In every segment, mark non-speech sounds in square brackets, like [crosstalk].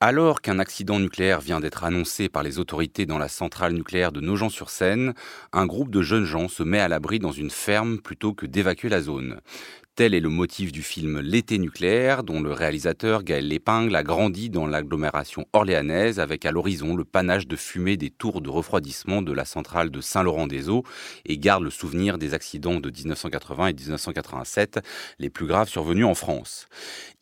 Alors qu'un accident nucléaire vient d'être annoncé par les autorités dans la centrale nucléaire de Nogent-sur-Seine, un groupe de jeunes gens se met à l'abri dans une ferme plutôt que d'évacuer la zone. Tel est le motif du film L'été nucléaire, dont le réalisateur Gaël Lépingle a grandi dans l'agglomération orléanaise avec à l'horizon le panache de fumée des tours de refroidissement de la centrale de Saint-Laurent-des-Eaux et garde le souvenir des accidents de 1980 et 1987, les plus graves survenus en France.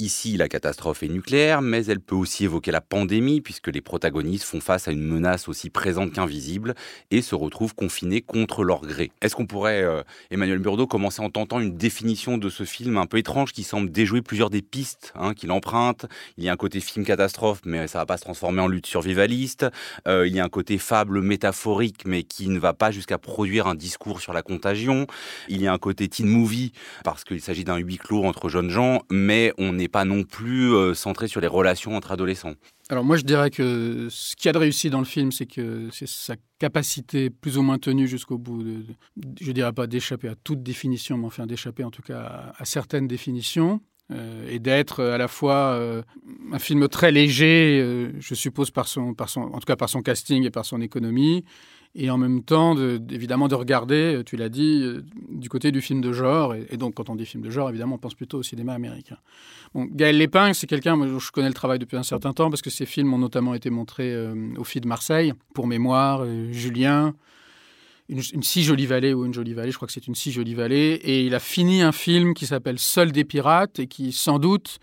Ici, la catastrophe est nucléaire, mais elle peut aussi évoquer la pandémie puisque les protagonistes font face à une menace aussi présente qu'invisible et se retrouvent confinés contre leur gré. Est-ce qu'on pourrait, euh, Emmanuel Burdeau, commencer en tentant une définition de ce film un peu étrange qui semble déjouer plusieurs des pistes hein, qu'il emprunte. Il y a un côté film catastrophe, mais ça va pas se transformer en lutte survivaliste. Euh, il y a un côté fable métaphorique, mais qui ne va pas jusqu'à produire un discours sur la contagion. Il y a un côté teen movie, parce qu'il s'agit d'un huis clos entre jeunes gens, mais on n'est pas non plus euh, centré sur les relations entre adolescents. Alors moi je dirais que ce qui a de réussi dans le film, c'est que c'est sa capacité plus ou moins tenue jusqu'au bout, de, je dirais pas d'échapper à toute définition, mais enfin d'échapper en tout cas à, certaines définitions. Euh, et d'être à la fois euh, un film très léger, euh, je suppose par son, en tout cas par son casting et par son économie, et en même temps, évidemment, de regarder, tu l'as dit, euh, du côté du film de genre. Et, donc, quand on dit film de genre, évidemment, on pense plutôt au cinéma américain. Bon, Gaël Lépingue, c'est quelqu'un, moi, je connais le travail depuis un certain temps, parce que ses films ont notamment été montrés euh, au FID de Marseille, pour mémoire, euh, Julien, une, si jolie vallée ou une jolie vallée, je crois que c'est une si jolie vallée. Et il a fini un film qui s'appelle Seul des pirates, et qui, sans doute,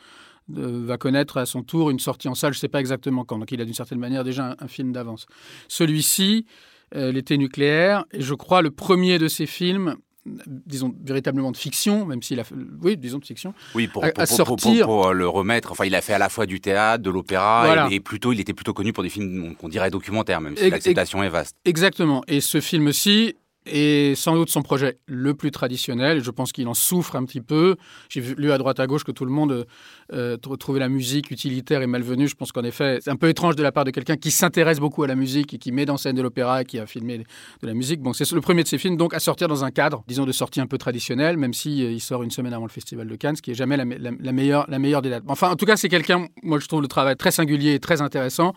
va connaître à son tour une sortie en salle, je ne sais pas exactement quand, donc il a d'une certaine manière déjà un film d'avance. Celui-ci, euh, l'été nucléaire. Et je crois le premier de ces films disons véritablement de fiction, même s'il a oui disons de fiction. Oui pour, à, sortir... pour, le remettre. Enfin il a fait à la fois du théâtre, de l'opéra et, plutôt il était plutôt connu pour des films qu'on dirait documentaires même si l'acceptation est vaste. Exactement et ce film-ci et sans doute son projet le plus traditionnel. Je pense qu'il en souffre un petit peu. J'ai lu à droite à gauche que tout le monde euh, trouvait la musique utilitaire et malvenue. Je pense qu'en effet, c'est un peu étrange de la part de quelqu'un qui s'intéresse beaucoup à la musique et qui met en scène de l'opéra et qui a filmé de la musique. Bon, c'est le premier de ses films, donc à sortir dans un cadre, disons, de sortie un peu traditionnel, même si euh, il sort une semaine avant le Festival de Cannes, ce qui est jamais la, la meilleure, la meilleure des dates. Enfin, en tout cas, c'est quelqu'un, moi je trouve le travail très singulier et très intéressant.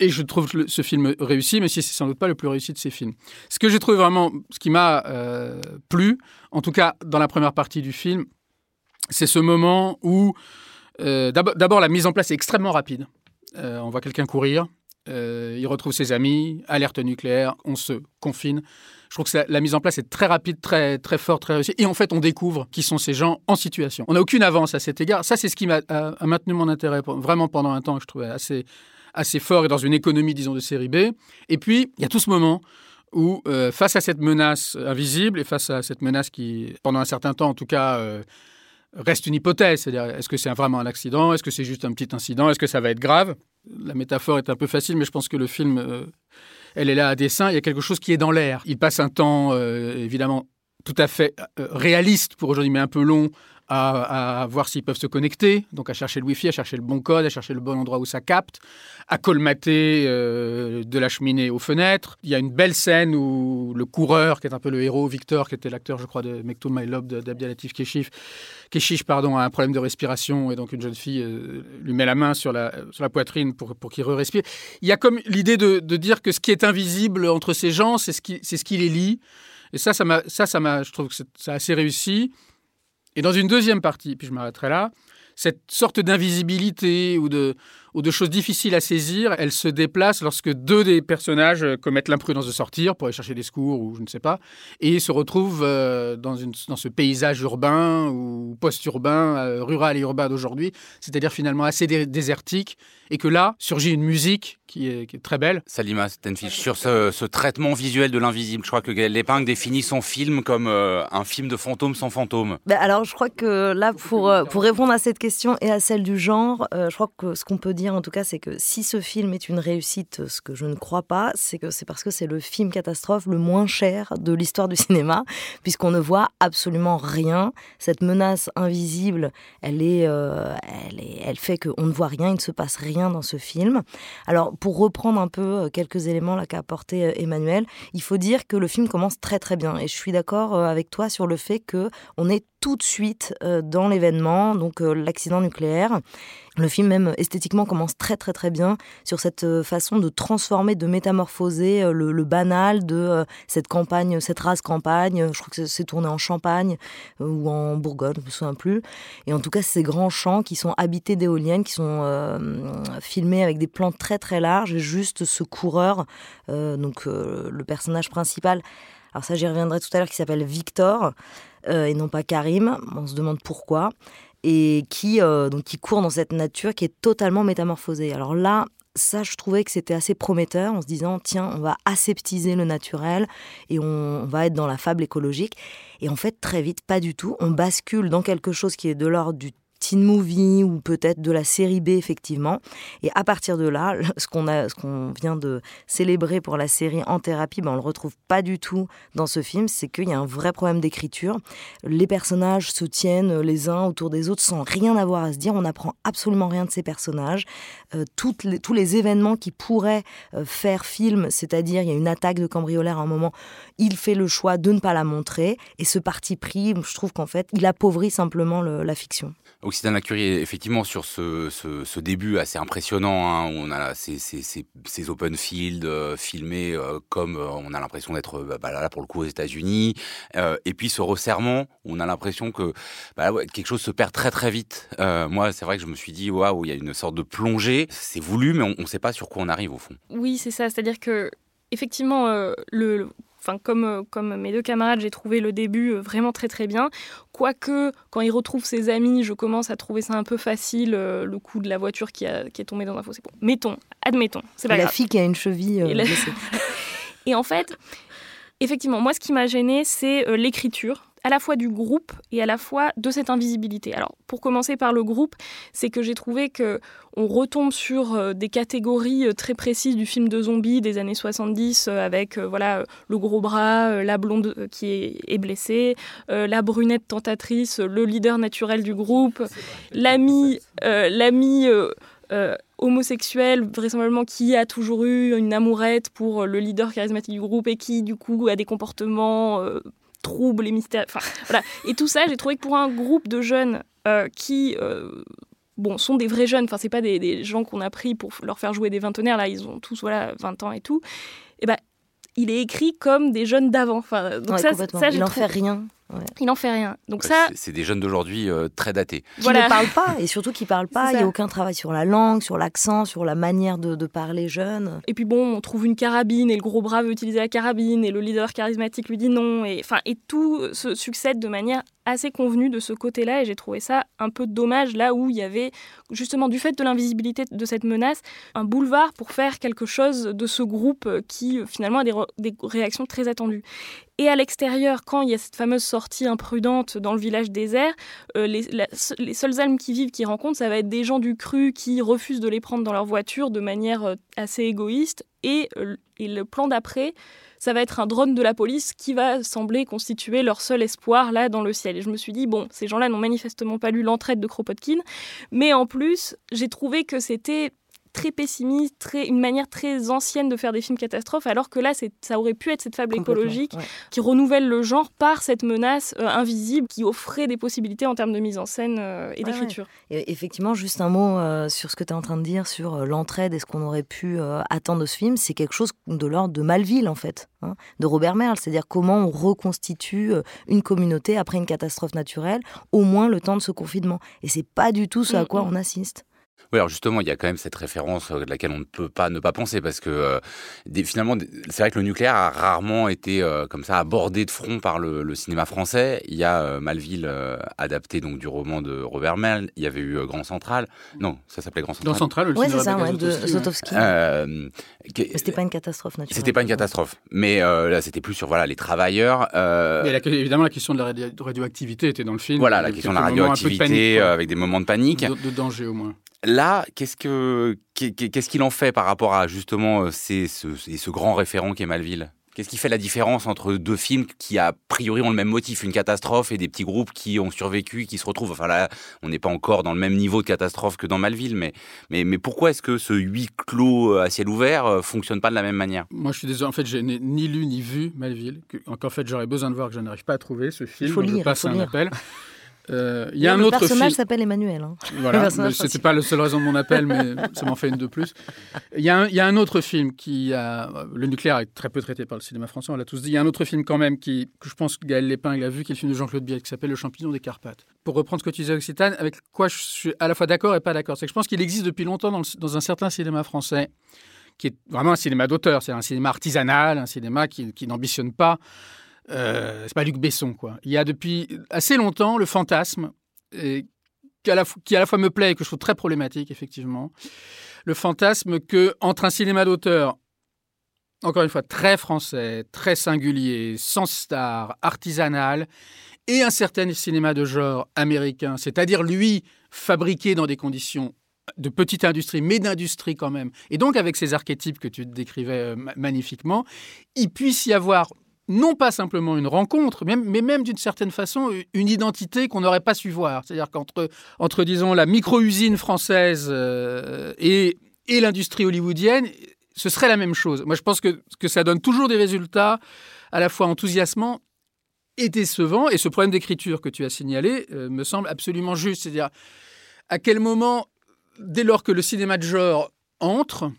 Et je trouve ce film réussi, mais si c'est sans doute pas le plus réussi de ces films. Ce que j'ai trouvé vraiment, ce qui m'a euh, plu, en tout cas dans la première partie du film, c'est ce moment où, euh, d'abord, la mise en place est extrêmement rapide. Euh, on voit quelqu'un courir, il retrouve ses amis, alerte nucléaire, on se confine. Je trouve que la mise en place est très rapide, très, très forte, très réussie. Et en fait, on découvre qui sont ces gens en situation. On n'a aucune avance à cet égard. Ça, c'est ce qui m'a maintenu mon intérêt vraiment pendant un temps que je trouvais assez, assez fort et dans une économie, disons, de série B. Et puis, il y a tout ce moment où, euh, face à cette menace invisible et face à cette menace qui, pendant un certain temps en tout cas, euh, reste une hypothèse, c'est-à-dire est-ce que c'est vraiment un accident, est-ce que c'est juste un petit incident, est-ce que ça va être grave? La métaphore est un peu facile, mais je pense que le film, euh, elle est là à dessein, il y a quelque chose qui est dans l'air. Il passe un temps, évidemment, tout à fait réaliste pour aujourd'hui, mais un peu long, à, voir s'ils peuvent se connecter, donc à chercher le Wi-Fi, à chercher le bon code, à chercher le bon endroit où ça capte, à colmater euh, de la cheminée aux fenêtres. Il y a une belle scène où le coureur, qui est un peu le héros, Victor, qui était l'acteur, je crois, de Mektoul My Love d'Abdialatif Keshif, Keshish, pardon, a un problème de respiration et donc une jeune fille euh, lui met la main sur la, sur la poitrine pour, pour qu'il re-respire. Il y a comme l'idée de, de, dire que ce qui est invisible entre ces gens, c'est ce qui, ce qui les lie. Et ça, ça m'a, ça, ça m'a, je trouve que c'est assez réussi. Et dans une deuxième partie, puis je m'arrêterai là, cette sorte d'invisibilité ou de, ou de choses difficiles à saisir, elle se déplace lorsque deux des personnages euh, commettent l'imprudence de sortir pour aller chercher des secours ou je ne sais pas, et se retrouvent euh, dans, une, dans ce paysage urbain ou post-urbain, euh, rural et urbain d'aujourd'hui, c'est-à-dire finalement assez désertique, et que là surgit une musique qui est, très belle. Salima Stenfish, sur ce, traitement visuel de l'invisible, je crois que Lépingue définit son film comme un film de fantôme sans fantôme. Ben alors je crois que là, pour, pour répondre à cette question et à celle du genre, je crois que ce qu'on peut dire en tout cas, c'est que si ce film est une réussite, ce que je ne crois pas, c'est que c'est parce que c'est le film catastrophe le moins cher de l'histoire du [laughs] cinéma, puisqu'on ne voit absolument rien. Cette menace invisible, elle est, euh, elle, est elle fait qu'on ne voit rien, il ne se passe rien dans ce film. Alors, pour reprendre un peu euh, quelques éléments là qu'a apporté euh, Emmanuel, il faut dire que le film commence très très bien, et je suis d'accord avec toi sur le fait que on est tout de suite dans l'événement, donc l'accident nucléaire Le film même esthétiquement commence très très très bien sur cette euh, façon de transformer, de métamorphoser euh, le, banal de euh, cette campagne, cette race campagne. Je crois que c'est tourné en Champagne ou en Bourgogne, je me souviens plus. Et en tout cas, ces grands champs qui sont habités d'éoliennes, qui sont filmés avec des plans très très larges et juste ce coureur, donc le personnage principal. Alors ça, j'y reviendrai tout à l'heure, qui s'appelle Victor et non pas Karim. On se demande pourquoi et qui, euh, donc, qui court dans cette nature qui est totalement métamorphosée. Alors là, ça, je trouvais que c'était assez prometteur en se disant, tiens, on va aseptiser le naturel et on, va être dans la fable écologique. Et en fait, très vite, pas du tout. On bascule dans quelque chose qui est de l'ordre du teen movie ou peut-être de la série B effectivement. Et à partir de là, ce qu'on a, ce qu'on vient de célébrer pour la série En thérapie, ben on le retrouve pas du tout dans ce film. C'est qu'il y a un vrai problème d'écriture. Les personnages se tiennent les uns autour des autres sans rien avoir à se dire. On n'apprend absolument rien de ces personnages. Euh, tous les événements qui pourraient euh, faire film, c'est-à-dire il y a une attaque de cambriolaire à un moment, il fait le choix de ne pas la montrer. Et ce parti pris, je trouve qu'en fait, il appauvrit simplement la fiction. Occitane Lacurie, effectivement, sur ce, début assez impressionnant, hein, on a ces, open fields euh, filmés euh, comme on a l'impression d'être bah, là pour le coup aux États-Unis, et puis ce resserrement, on a l'impression que bah, quelque chose se perd très très vite. moi, c'est vrai que je me suis dit, waouh, il y a une sorte de plongée, c'est voulu, mais on ne sait pas sur quoi on arrive au fond. Oui, c'est ça, c'est-à-dire que effectivement, le, enfin comme, euh, comme mes deux camarades, j'ai trouvé le début euh, vraiment très très bien. Quoique, quand il retrouve ses amis, je commence à trouver ça un peu facile, euh, le coup de la voiture qui, a, qui est tombée dans un fossé. Bon, mettons, admettons, c'est pas la fille qui a une cheville [laughs] Et, en fait, effectivement, moi ce qui m'a gêné, c'est l'écriture à la fois du groupe et à la fois de cette invisibilité. Alors, pour commencer par le groupe, c'est que j'ai trouvé que on retombe sur euh, des catégories euh, très précises du film de zombies des années 70 euh, avec voilà le gros bras, la blonde qui est, blessée, la brunette tentatrice, le leader naturel du groupe, l'ami l'ami homosexuel, vraisemblablement qui a toujours eu une amourette pour le leader charismatique du groupe et qui du coup a des comportements troubles et mystères. Enfin, voilà. Et tout ça, j'ai trouvé que pour un groupe de jeunes euh, qui euh, bon, sont des vrais jeunes, enfin, c'est pas des, gens qu'on a pris pour leur faire jouer des vingtenaires, là, ils ont tous voilà, 20 ans et tout. Et ben, il est écrit comme des jeunes d'avant. Enfin, donc ça, ça, il n'en fait rien. Il n'en fait rien. Donc ça, c'est des jeunes d'aujourd'hui euh, très datés. Qui ne parlent pas et surtout qui parlent pas. Il n'y a aucun travail sur la langue, sur l'accent, sur la manière de, parler jeune. Et puis bon, on trouve une carabine et le gros bras veut utiliser la carabine et le leader charismatique lui dit non et enfin et tout se succède de manière assez convenue de ce côté-là et j'ai trouvé ça un peu dommage là où il y avait justement du fait de l'invisibilité de cette menace un boulevard pour faire quelque chose de ce groupe qui finalement a des, des réactions très attendues. Et à l'extérieur, quand il y a cette fameuse sortie imprudente dans le village désert, euh, les, les, seules âmes qui vivent, qui rencontrent, ça va être des gens du cru qui refusent de les prendre dans leur voiture de manière euh, assez égoïste. Et, euh, et le plan d'après, ça va être un drone de la police qui va sembler constituer leur seul espoir là dans le ciel. Et je me suis dit, bon, ces gens-là n'ont manifestement pas lu l'entraide de Kropotkin, mais en plus, j'ai trouvé que c'était très pessimiste, très, une manière très ancienne de faire des films catastrophes, alors que là, ça aurait pu être cette fable écologique qui renouvelle le genre par cette menace euh, invisible qui offrait des possibilités en termes de mise en scène euh, et d'écriture. Effectivement, juste un mot euh, sur ce que tu es en train de dire sur l'entraide et ce qu'on aurait pu attendre de ce film, c'est quelque chose de l'ordre de Malville, en fait, hein, de Robert Merle, c'est-à-dire comment on reconstitue une communauté après une catastrophe naturelle, au moins le temps de ce confinement. Et c'est pas du tout ce à mm, quoi mm. on assiste. Oui, alors justement, il y a quand même cette référence euh, de laquelle on ne peut pas ne pas penser parce que euh, finalement, c'est vrai que le nucléaire a rarement été euh, comme ça abordé de front par le, cinéma français. Il y a Malville adapté donc du roman de Robert Merle. Il y avait eu Grand Central. Non, ça s'appelait Grand Central. Grand Central, le c'est ça, ouais, de Zotowski. c'était pas une catastrophe naturelle. C'était pas une catastrophe, mais là, c'était plus sur voilà les travailleurs. Mais évidemment, la question de la radioactivité était dans le film. Voilà, la question de la radioactivité avec des moments de panique, de danger au moins. Là, qu'est-ce que qu'est-ce qu'il en fait par rapport à justement euh, ces, ce, ce grand référent qui est Malville? Qu'est-ce qui fait la différence entre deux films qui, a priori, ont le même motif, une catastrophe, et des petits groupes qui ont survécu, qui se retrouvent? Enfin là, on n'est pas encore dans le même niveau de catastrophe que dans Malville, mais, mais, mais pourquoi est-ce que ce huis clos à ciel ouvert euh, fonctionne pas de la même manière? Moi, je suis désolé, en fait, je n'ai ni lu ni vu Malville. En fait, j'aurais besoin de voir que je n'arrive pas à trouver ce film. Il faut lire, je passe un appel. [laughs] Euh, il y a un autre Le personnage film. s'appelle Emmanuel. Hein. [laughs] Voilà, c'était pas la seule raison de mon appel, mais [laughs] ça m'en fait une de plus. Il y, a un, il y, a un, autre film qui a. Le nucléaire est très peu traité par le cinéma français, on l'a tous dit. Il y a un autre film quand même qui, que je pense que Gaël Lépingle a vu, qui est le film de Jean-Claude Biel, qui s'appelle Le champignon des Carpates. Pour reprendre ce que tu disais, Occitane, avec quoi je suis à la fois d'accord et pas d'accord. C'est que je pense qu'il existe depuis longtemps dans, le, dans un certain cinéma français qui est vraiment un cinéma d'auteur, c'est un cinéma artisanal, un cinéma qui, qui n'ambitionne pas. Euh, c'est pas Luc Besson, quoi. Il y a depuis assez longtemps le fantasme qui à, la, qui à la fois me plaît et que je trouve très problématique, effectivement. Le fantasme que entre un cinéma d'auteur, encore une fois, très français, très singulier, sans star, artisanal, et un certain cinéma de genre américain, c'est-à-dire lui, fabriqué dans des conditions de petite industrie, mais d'industrie quand même, et donc avec ces archétypes que tu décrivais magnifiquement, il puisse y avoir non pas simplement une rencontre, mais même d'une certaine façon une identité qu'on n'aurait pas su voir. C'est-à-dire qu'entre, entre, disons, la micro-usine française euh, et, et l'industrie hollywoodienne, ce serait la même chose. Moi, je pense que, que ça donne toujours des résultats à la fois enthousiasmants et décevants. Et ce problème d'écriture que tu as signalé euh, me semble absolument juste. C'est-à-dire à quel moment, dès lors que le cinéma de genre entre,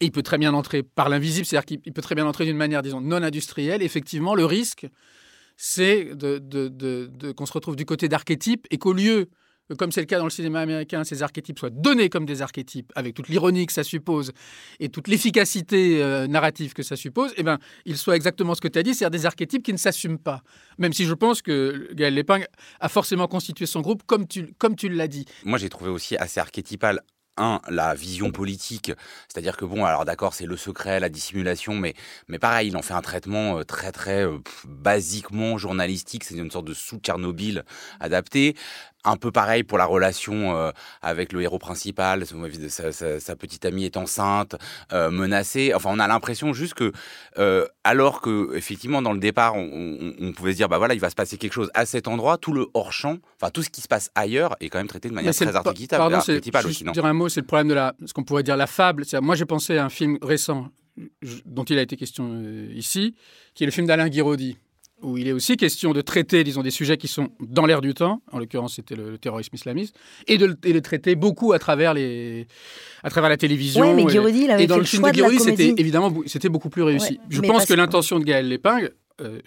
et il peut très bien entrer par l'invisible, c'est-à-dire qu'il peut très bien entrer d'une manière, disons, non industrielle. Effectivement, le risque, c'est de, qu'on se retrouve du côté d'archétypes et qu'au lieu, comme c'est le cas dans le cinéma américain, ces archétypes soient donnés comme des archétypes, avec toute l'ironie que ça suppose et toute l'efficacité euh, narrative que ça suppose, eh ben, ils soient exactement ce que tu as dit, c'est-à-dire des archétypes qui ne s'assument pas. Même si je pense que Gaël Lépingue a forcément constitué son groupe comme tu, comme tu l'as dit. Moi, j'ai trouvé aussi assez archétypal un, la vision politique, c'est-à-dire que bon, alors d'accord, c'est le secret, la dissimulation, mais, mais pareil, il en fait un traitement très très basiquement journalistique, c'est une sorte de sous-Tchernobyl adapté. Un peu pareil pour la relation euh, avec le héros principal, sa, sa, sa, petite amie est enceinte, euh, menacée. Enfin, on a l'impression juste que, euh, alors que effectivement dans le départ, on, on, on, pouvait se dire, bah voilà, il va se passer quelque chose à cet endroit, tout le hors champ, enfin tout ce qui se passe ailleurs est quand même traité de manière très archétypale. Pardon, aussi, non dire un mot, c'est le problème de la, ce qu'on pourrait dire la fable. Moi, j'ai pensé à un film récent dont il a été question ici, qui est le film d'Alain Guiraudy où il est aussi question de traiter, disons, des sujets qui sont dans l'air du temps, en l'occurrence c'était le, le, terrorisme islamiste, et de et les traiter beaucoup à travers, les, à travers la télévision. Ouais, mais Guiraudy, il avait et dans fait le film de Guiraudy, c'était évidemment c'était beaucoup plus réussi. Ouais, je pense que l'intention de Gaël Lépingue euh,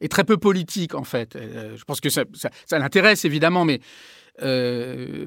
est très peu politique, en fait. Euh, je pense que ça, ça, ça l'intéresse, évidemment, mais... Euh,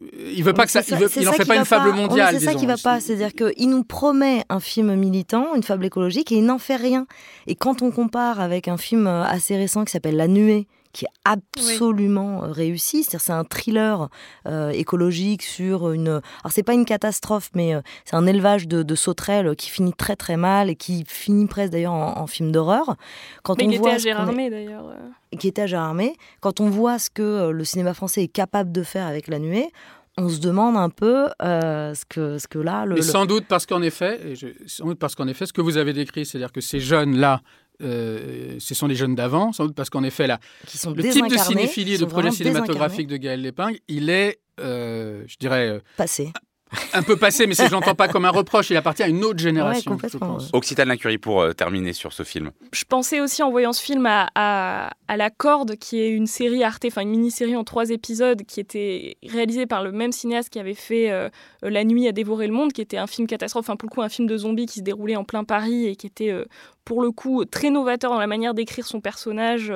il veut pas que ça, ça il, veut, il en fait pas une fable pas. mondiale. C'est ça qui va pas, c'est-à-dire qu'il nous promet un film militant, une fable écologique, et il n'en fait rien. Et quand on compare avec un film assez récent qui s'appelle La Nuée, qui est absolument oui. réussi. C'est-à-dire c'est un thriller euh, écologique sur une. Alors c'est pas une catastrophe, mais euh, c'est un élevage de, de, sauterelles qui finit très très mal et qui finit presque d'ailleurs en, en, film d'horreur. Quand mais on il voit était à Gérardmer est... d'ailleurs. Qui était à Gérardmer. Quand on voit ce que euh, le cinéma français est capable de faire avec La Nuée, on se demande un peu euh, ce, que, ce que là... Le, Mais sans doute parce qu'en effet, et je, sans doute parce qu'en effet, ce que vous avez décrit, c'est-à-dire que ces jeunes-là, euh, ce sont les jeunes d'avant, sans doute parce qu'en effet, là, qui sont le type de cinéphilie et de projet cinématographique de Gaël Lépingue, il est, euh, je dirais... Passé. Un peu passé, mais je l'entends pas comme un reproche. Il appartient à une autre génération. Ouais, je pense. Occitane Lincurie pour euh, terminer sur ce film. Je pensais aussi en voyant ce film à, à, à La Corde, qui est une série Arte, enfin une mini-série en trois épisodes, qui était réalisée par le même cinéaste qui avait fait euh, La Nuit à dévorer le monde, qui était un film catastrophe, enfin pour le coup un film de zombies qui se déroulait en plein Paris et qui était euh, pour le coup très novateur dans la manière d'écrire son personnage.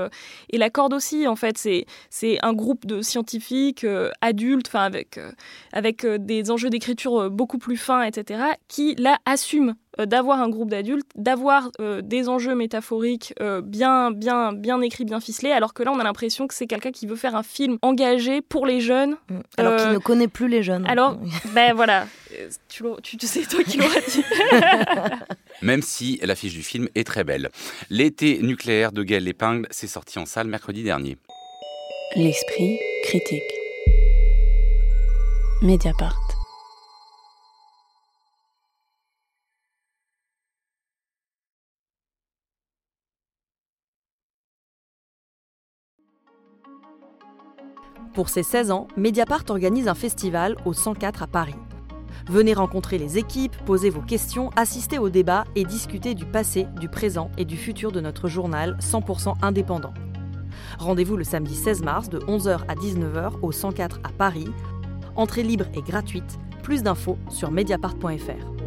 Et La Corde aussi, en fait, c'est un groupe de scientifiques euh, adultes, enfin avec, euh, avec euh, des enjeux d'écriture beaucoup plus fins, etc., qui là assument d'avoir un groupe d'adultes, d'avoir euh, des enjeux métaphoriques euh, bien, bien, bien écrits, bien ficelés, alors que là, on a l'impression que c'est quelqu'un qui veut faire un film engagé pour les jeunes. Alors euh, qu'il ne connaît plus les jeunes. Alors, [laughs] ben voilà, tu, tu, tu sais, toi qui l'auras dit. [laughs] Même si l'affiche du film est très belle. L'été nucléaire de Gaël Lépingle s'est sorti en salle mercredi dernier. L'esprit critique. Mediapart. Pour ses 16 ans, Mediapart organise un festival au 104 à Paris. Venez rencontrer les équipes, poser vos questions, assister au débat et discuter du passé, du présent et du futur de notre journal 100% indépendant. Rendez-vous le samedi 16 mars de 11h à 19h au 104 à Paris. Entrée libre et gratuite. Plus d'infos sur mediapart.fr.